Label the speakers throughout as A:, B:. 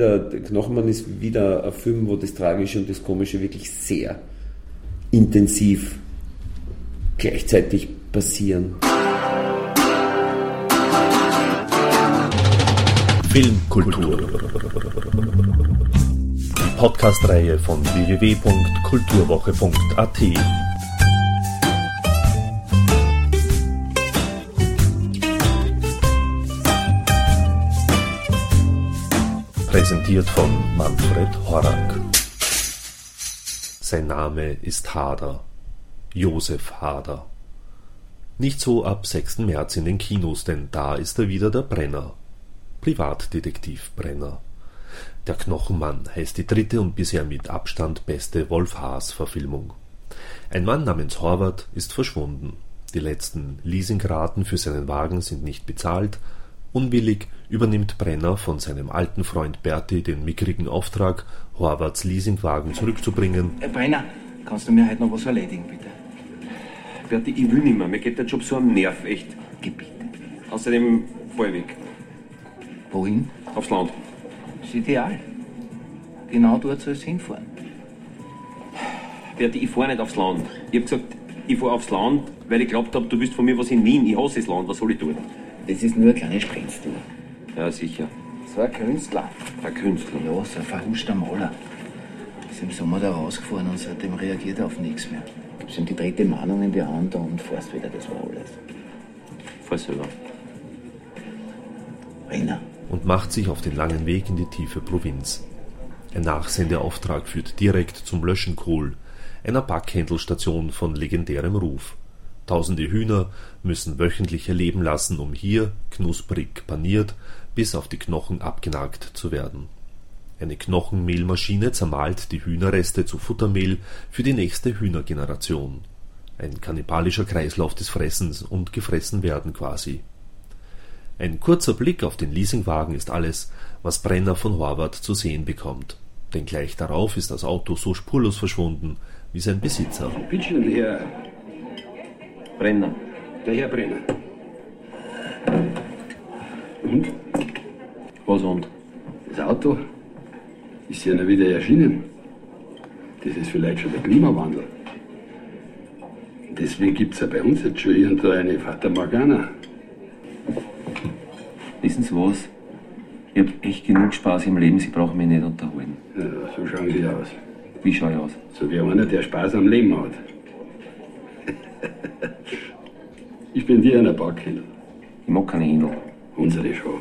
A: Der Knochenmann ist wieder ein Film, wo das Tragische und das Komische wirklich sehr intensiv gleichzeitig passieren.
B: Filmkultur. Die Podcast-Reihe von www.kulturwoche.at. Präsentiert von Manfred Horak. Sein Name ist Hader. Josef Hader. Nicht so ab 6. März in den Kinos, denn da ist er wieder der Brenner. Privatdetektiv Brenner. Der Knochenmann heißt die dritte und bisher mit Abstand beste Wolf-Haas-Verfilmung. Ein Mann namens Horvath ist verschwunden. Die letzten Leasingraten für seinen Wagen sind nicht bezahlt Unwillig übernimmt Brenner von seinem alten Freund Berti den mickrigen Auftrag, Horvaths Leasingwagen zurückzubringen.
C: Herr Brenner, kannst du mir heute noch was erledigen, bitte?
D: Berti, ich will nicht mehr. Mir geht der Job so am Nerv, echt.
C: Gebiete.
D: Außerdem fahr ich weg.
C: Wohin?
D: Aufs Land.
C: Das ist ideal. Genau dort soll es hinfahren.
D: Berti, ich fahr nicht aufs Land. Ich hab gesagt, ich fahr aufs Land, weil ich glaubt hab, du willst von mir was in Wien. Ich hasse das Land, was soll ich tun?
C: Das ist nur eine kleine Sprenztour.
D: Ja, sicher.
C: So ein Künstler.
D: Ein Künstler.
C: Ja, so ein verhuschter Maler. Ist im Sommer da rausgefahren und seitdem reagiert er auf nichts mehr. Gibst ihm die dritte Mahnung in die Hand und fährst wieder, das war alles.
D: Fahr selber.
C: Brenner.
B: und macht sich auf den langen Weg in die tiefe Provinz. Ein Nachsendeauftrag führt direkt zum Löschenkohl, einer Backhändelstation von legendärem Ruf. Tausende Hühner müssen wöchentlich ihr Leben lassen, um hier knusprig paniert bis auf die Knochen abgenagt zu werden. Eine Knochenmehlmaschine zermahlt die Hühnerreste zu Futtermehl für die nächste Hühnergeneration. Ein kannibalischer Kreislauf des Fressens und Gefressenwerden quasi. Ein kurzer Blick auf den Leasingwagen ist alles, was Brenner von Horvath zu sehen bekommt. Denn gleich darauf ist das Auto so spurlos verschwunden wie sein Besitzer.
E: Bitte schön, Herr,
D: Brenner.
E: der Herr Brenner.
D: Was und?
E: Das Auto ist ja noch wieder erschienen. Das ist vielleicht schon der Klimawandel. Deswegen gibt es ja bei uns jetzt schon irgendwo eine Fata Morgana.
D: Wissen Sie was? Ich hab echt genug Spaß im Leben, Sie brauchen mich nicht unterhalten.
E: Ja, so schauen die aus.
D: Wie schau ich aus?
E: So wie einer, der Spaß am Leben hat. Ich bin dir einer Backhändler.
D: Ich mag keine Händel.
E: Unsere schon.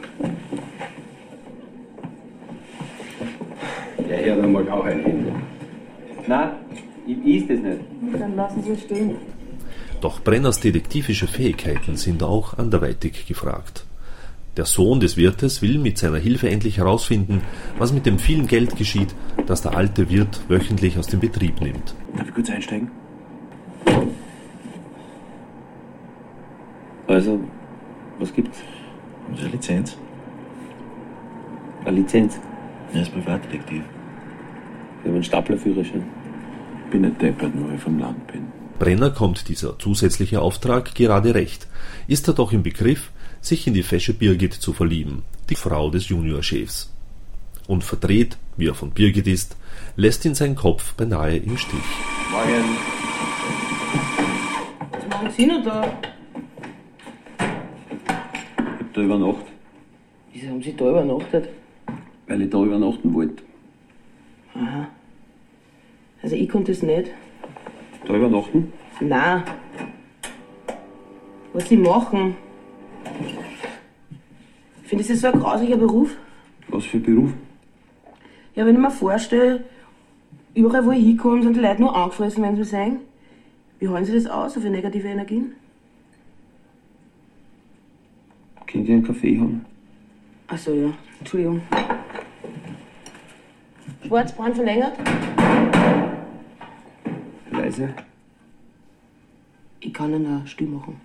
E: Der Herr da mag auch ein Händler.
D: Nein, ich is das nicht.
F: Dann lassen Sie es stehen.
B: Doch Brenners detektivische Fähigkeiten sind auch anderweitig gefragt. Der Sohn des Wirtes will mit seiner Hilfe endlich herausfinden, was mit dem vielen Geld geschieht, das der alte Wirt wöchentlich aus dem Betrieb nimmt.
D: Darf ich kurz einsteigen? Also, was gibt's?
G: Unsere Lizenz.
D: Eine Lizenz.
G: Er ist Privatdetektiv.
D: Ich habe einen Staplerführerschein.
G: Bin nicht deppert, nur weil ich vom Land bin.
B: Brenner kommt dieser zusätzliche Auftrag gerade recht, ist er doch im Begriff, sich in die fesche Birgit zu verlieben, die Frau des Juniorchefs. Und verdreht, wie er von Birgit ist, lässt ihn sein Kopf beinahe im Stich.
D: Morgen.
F: Was machen Sie noch da?
D: Da übernachtet,
F: Wieso haben Sie da übernachtet?
D: weil ich da übernachten wollte.
F: Aha. Also ich konnte es nicht.
D: Da übernachten?
F: Nein. Was Sie machen? Ich finde, das so ein grauslicher Beruf.
D: Was für Beruf?
F: Ja, wenn ich mir vorstelle, überall wo ich hinkomme, sind die Leute nur angefressen, wenn sie mich sehen. Wie halten Sie das aus, so für negative Energien?
D: Könnt ihr einen Kaffee haben?
F: Ach so, ja. Entschuldigung. Schwarzbrand verlängert?
D: Leise?
F: Ich kann Ihnen eine Stimme machen.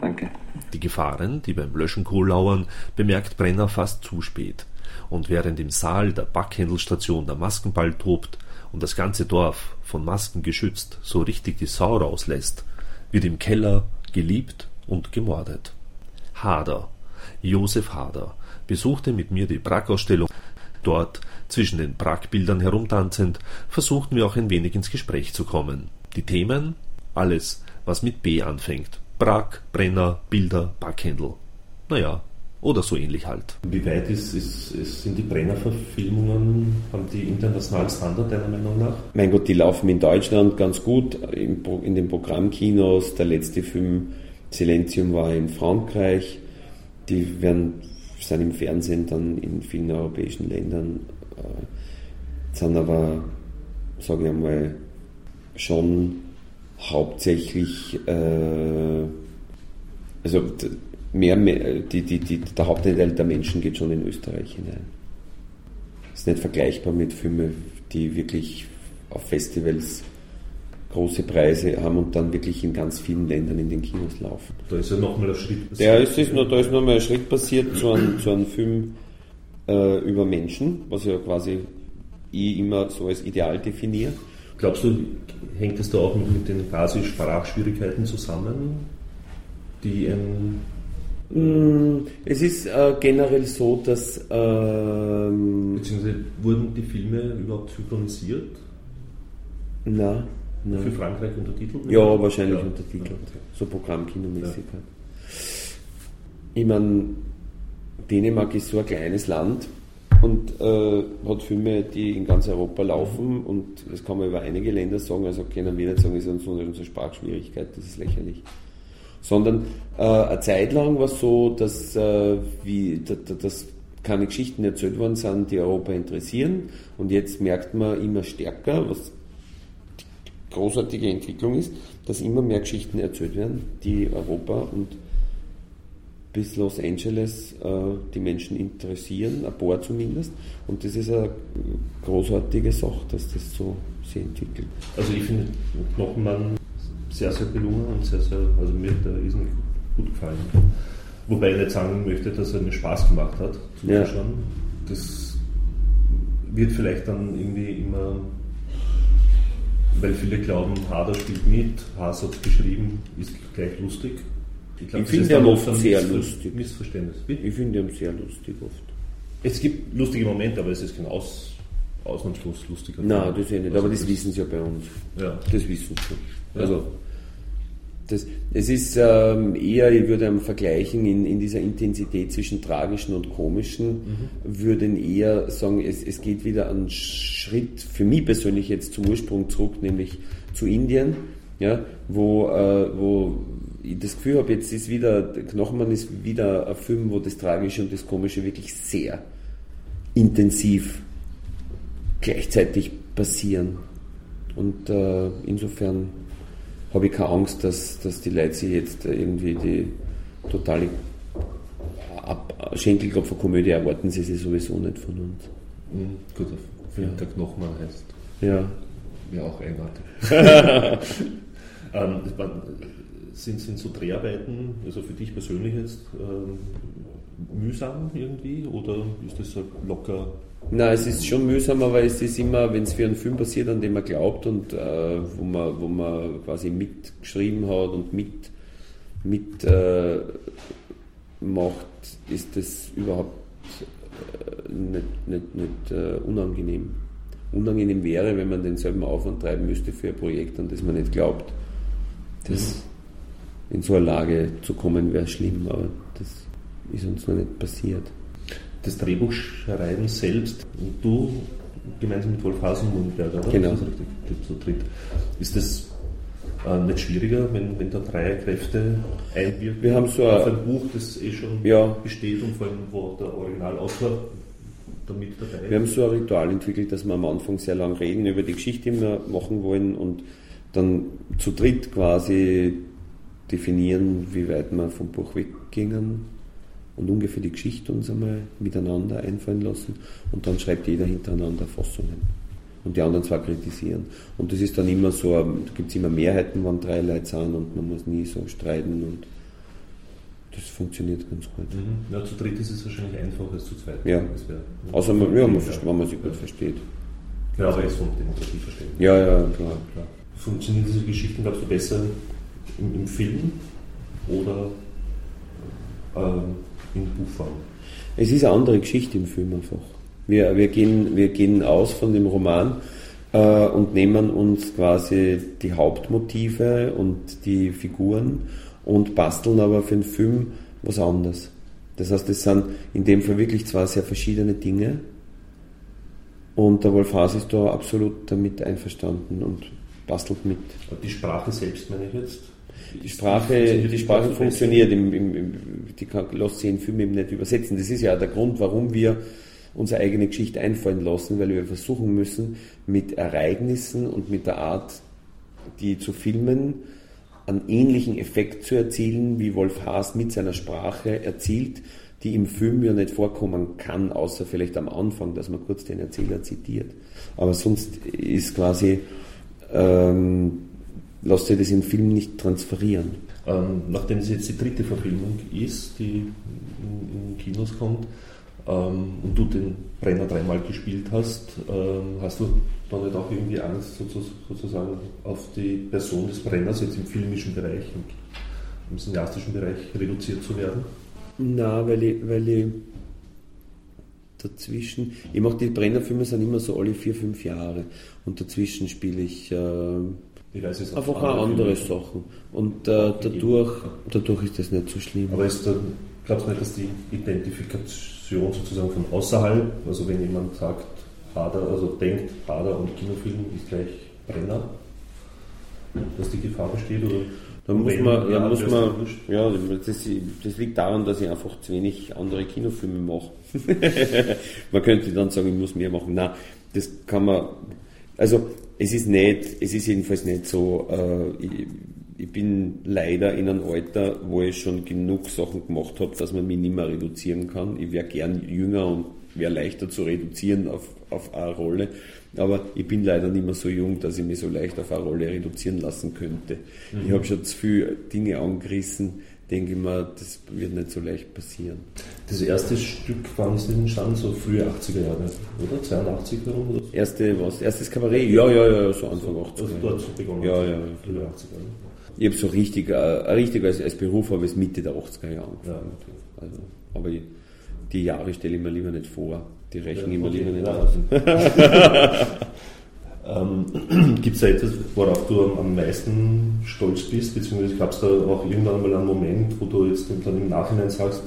D: Danke.
B: Die Gefahren, die beim Löschenkohl lauern, bemerkt Brenner fast zu spät. Und während im Saal der Backhändelstation der Maskenball tobt und das ganze Dorf, von Masken geschützt, so richtig die Sau rauslässt, wird im Keller geliebt und gemordet. Hader, Josef Hader, besuchte mit mir die Prag-Ausstellung Dort, zwischen den Pragbildern herumtanzend, versuchten wir auch ein wenig ins Gespräch zu kommen. Die Themen? Alles, was mit B anfängt. Prag, Brenner, Bilder, Backhändel. Naja, oder so ähnlich halt.
H: Wie weit ist, ist, ist, sind die Brenner-Verfilmungen, haben die internationalen Standard deiner Meinung nach?
A: Mein Gott, die laufen in Deutschland ganz gut, in, in den Programmkinos. Der letzte Film Silentium war in Frankreich. Die werden, sind im Fernsehen dann in vielen europäischen Ländern, äh, sind aber, sage ich einmal, schon hauptsächlich, äh, also mehr, mehr die, die, die, der Hauptanteil der Menschen geht schon in Österreich hinein. Ist nicht vergleichbar mit Filmen, die wirklich auf Festivals große Preise haben und dann wirklich in ganz vielen Ländern in den Kinos laufen.
H: Da ist ja nochmal ein Schritt
A: passiert. Ja, es ist noch, da ist nochmal ein Schritt passiert zu einem, zu einem Film äh, über Menschen, was ja quasi ich immer so als Ideal definiere.
H: Glaubst du, hängt es da auch mit den quasi Sprachschwierigkeiten zusammen, die
A: Mm, es ist äh, generell so, dass. Ähm,
H: Beziehungsweise wurden die Filme überhaupt synchronisiert?
A: Nein. Nein.
H: Für Frankreich untertitelt?
A: Ja, wahrscheinlich ja. untertitelt. Ja. So Programmkinomäßig ja. halt. Ich meine, Dänemark ist so ein kleines Land und äh, hat Filme, die in ganz Europa laufen mhm. und das kann man über einige Länder sagen, also können wir nicht sagen, es ist unsere Sprachschwierigkeit, das ist lächerlich sondern äh, eine Zeit lang war es so, dass, äh, wie, dass keine Geschichten erzählt worden sind, die Europa interessieren. Und jetzt merkt man immer stärker, was großartige Entwicklung ist, dass immer mehr Geschichten erzählt werden, die Europa und bis Los Angeles äh, die Menschen interessieren, ein paar zumindest. Und das ist eine großartige Sache, dass das so sich entwickelt.
H: Also ich finde Knochenmann sehr, sehr gelungen und sehr, sehr, also mir hat der riesen gut gefallen. Wobei ich nicht sagen möchte, dass er mir Spaß gemacht hat zuzuschauen. Ja. Das wird vielleicht dann irgendwie immer, weil viele glauben, Hader spielt mit, Haas hat geschrieben, ist gleich lustig.
A: Ich, glaub, ich finde ihn oft sehr Missver lustig.
H: Missverständnis.
A: Ich finde ihn sehr lustig oft.
H: Es gibt lustige Momente, aber es ist kein Aus, ausnahmslos lustiger.
A: Nein, das eh nicht, also aber das, wissen sie ja bei uns.
H: Ja.
A: Das wissen sie schon. Also, das, es ist ähm, eher, ich würde vergleichen, in, in dieser Intensität zwischen tragischen und komischen, mhm. würden eher sagen, es, es geht wieder einen Schritt für mich persönlich jetzt zum Ursprung zurück, nämlich zu Indien, ja, wo, äh, wo ich das Gefühl habe, jetzt ist wieder, Knochenmann ist wieder ein Film, wo das Tragische und das Komische wirklich sehr intensiv gleichzeitig passieren. Und äh, insofern habe ich keine Angst, dass, dass die Leute sich jetzt irgendwie die totale Ab Schenkelklopfer-Komödie erwarten sie sich sowieso nicht von uns.
H: Mhm, gut, auf ja. der Knochmann heißt.
A: Ja.
H: Wäre auch eigenartig. ähm, sind, sind so Dreharbeiten, also für dich persönlich jetzt, ähm, mühsam irgendwie oder ist das so locker
A: Nein, es ist schon mühsam, aber es ist immer, wenn es für einen Film passiert, an den man glaubt und äh, wo, man, wo man quasi mitgeschrieben hat und mit, mit äh, macht, ist das überhaupt äh, nicht, nicht, nicht äh, unangenehm. Unangenehm wäre, wenn man denselben Aufwand treiben müsste für ein Projekt, an das man nicht glaubt. Das in so eine Lage zu kommen wäre schlimm, aber das ist uns noch nicht passiert
H: das Drehbuch schreiben selbst und du gemeinsam mit Wolf Hasenmundberger, oder?
A: Genau.
H: Das richtig, so tritt. Ist das äh, nicht schwieriger, wenn, wenn da drei Kräfte einwirken
A: Wir haben so
H: auf ein Buch, das eh schon
A: ja.
H: besteht und vor allem, wo der Originalautor damit dabei
A: ist? Wir haben so ein Ritual entwickelt, dass wir am Anfang sehr lang reden über die Geschichte, die wir machen wollen und dann zu dritt quasi definieren, wie weit wir vom Buch weggingen und ungefähr die Geschichte uns einmal miteinander einfallen lassen und dann schreibt jeder hintereinander Fassungen. Und die anderen zwar kritisieren. Und das ist dann immer so, da gibt es immer Mehrheiten, wenn drei Leute sind und man muss nie so streiten und das funktioniert ganz gut.
H: Mhm. Ja, zu dritt ist es wahrscheinlich einfacher als zu zweit.
A: Ja. Außer man, ja, man, wenn man sich gut versteht.
H: Ja, aber jetzt von Demokratie verstehen.
A: Ja, ja, klar. klar.
H: Funktionieren diese Geschichten, glaubst du, besser im, im Film oder ähm, in Buchform.
A: Es ist eine andere Geschichte im Film einfach. Wir, wir, gehen, wir gehen aus von dem Roman äh, und nehmen uns quasi die Hauptmotive und die Figuren und basteln aber für den Film was anderes. Das heißt, es sind in dem Fall wirklich zwei sehr verschiedene Dinge. Und der Wolf Haas ist da absolut damit einverstanden und bastelt mit.
H: Die Sprache selbst meine ich jetzt?
A: Die Sprache, die Sprache funktioniert, im, im, im, die kann, sich in Film eben nicht übersetzen. Das ist ja der Grund, warum wir unsere eigene Geschichte einfallen lassen, weil wir versuchen müssen, mit Ereignissen und mit der Art, die zu filmen, einen ähnlichen Effekt zu erzielen, wie Wolf Haas mit seiner Sprache erzielt, die im Film ja nicht vorkommen kann, außer vielleicht am Anfang, dass man kurz den Erzähler zitiert. Aber sonst ist quasi, ähm, lässt sich das im Film nicht transferieren.
H: Ähm, nachdem es jetzt die dritte Verfilmung ist, die in, in Kinos kommt, ähm, und du den Brenner dreimal gespielt hast, ähm, hast du da nicht auch irgendwie Angst, sozusagen auf die Person des Brenners jetzt im filmischen Bereich und im cineastischen Bereich reduziert zu werden?
A: Na, weil ich, weil ich dazwischen, ich mache die Brennerfilme sind immer so alle vier, fünf Jahre und dazwischen spiele ich, äh, ich weiß, einfach auch andere. Sachen und äh, dadurch, dadurch ist das nicht so schlimm.
H: Aber ist dann, glaubst du nicht, dass die Identifikation sozusagen von außerhalb, also wenn jemand sagt, Hader, also denkt, Hader und Kinofilm ist gleich Brenner, dass die Gefahr besteht? Oder
A: da muss man, ja, muss man, ja, das, das, liegt daran, dass ich einfach zu wenig andere Kinofilme mache. man könnte dann sagen, ich muss mehr machen. Nein, das kann man, also es ist nicht, es ist jedenfalls nicht so, äh, ich, ich bin leider in einem Alter, wo ich schon genug Sachen gemacht habe, dass man mich nicht mehr reduzieren kann. Ich wäre gern jünger und wäre leichter zu reduzieren auf, auf eine Rolle. Aber ich bin leider nicht mehr so jung, dass ich mich so leicht auf eine Rolle reduzieren lassen könnte. Mhm. Ich habe schon zu viele Dinge angerissen, denke ich mir, das wird nicht so leicht passieren.
H: Das erste Stück, wann ist das entstanden? So frühe 80er Jahre, oder? 82 herum oder so?
A: Erste, was? Erstes Kabarett? Ja, ja, ja, so Anfang 80er.
H: Also dort so begonnen?
A: Ja, ja. Frühe 80er. Ich habe so richtig, äh, richtig als, als Beruf habe ich Mitte der 80er Jahre angefangen. Ja. Also, aber ich, die Jahre stelle ich mir lieber nicht vor. Die rechnen ja, immer lieber nicht aus.
H: ähm, Gibt es da etwas, worauf du am, meisten stolz bist? Beziehungsweise gab es da auch irgendwann mal einen Moment, wo du jetzt dann im Nachhinein sagst,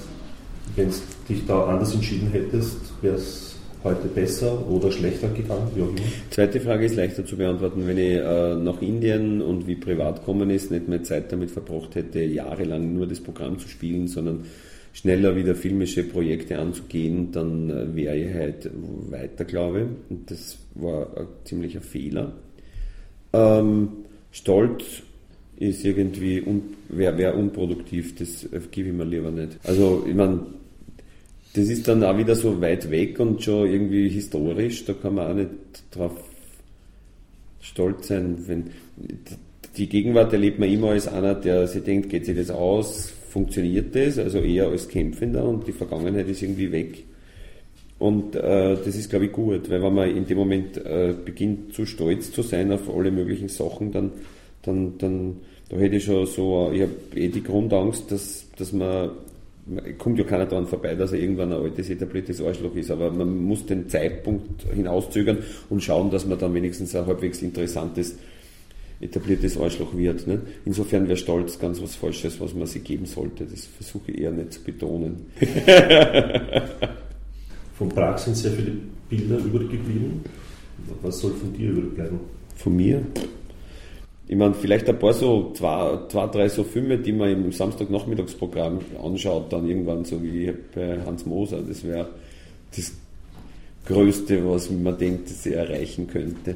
H: wenn du dich da anders entschieden hättest, wäre es heute besser oder schlechter gegangen? Wie auch immer?
A: Zweite Frage ist leichter zu beantworten. Wenn ich äh, nach Indien und wie privat kommen ist, nicht mehr Zeit damit verbracht hätte, jahrelang nur das Programm zu spielen, sondern schneller wieder filmische Projekte anzugehen, dann äh, wäre ich halt weiter, glaube ich. Und das war ein ziemlicher Fehler. Ähm, Stolz ist irgendwie, un, wäre wär unproduktiv, das äh, gebe ich mir lieber nicht. Also, ich meine, das ist dann auch wieder so weit weg und schon irgendwie historisch, da kann man auch nicht drauf stolz sein, wenn die Gegenwart erlebt man immer als einer, der sich denkt, geht sich das aus, funktioniert das, also eher als Kämpfender und die Vergangenheit ist irgendwie weg. Und äh, das ist, glaube ich, gut, weil wenn man in dem Moment äh, beginnt, zu stolz zu sein auf alle möglichen Sachen, dann, dann, dann da hätte ich schon so, ich habe eh die Grundangst, dass, dass man, kommt ja keiner daran vorbei, dass er irgendwann ein altes, etabliertes Arschloch ist, aber man muss den Zeitpunkt hinauszögern und schauen, dass man dann wenigstens ein halbwegs interessantes etabliertes Arschloch wird. Ne? Insofern wäre Stolz ganz was Falsches, was man sich geben sollte. Das versuche ich eher nicht zu betonen.
H: von Prag sind sehr viele Bilder übrig geblieben. Was soll von dir übrig bleiben?
A: Von mir? Ich meine, vielleicht ein paar so, zwei, zwei drei so Filme, die man im Samstagnachmittagsprogramm anschaut, dann irgendwann so wie bei Hans Moser. Das wäre das Größte, was man denkt, dass er erreichen könnte.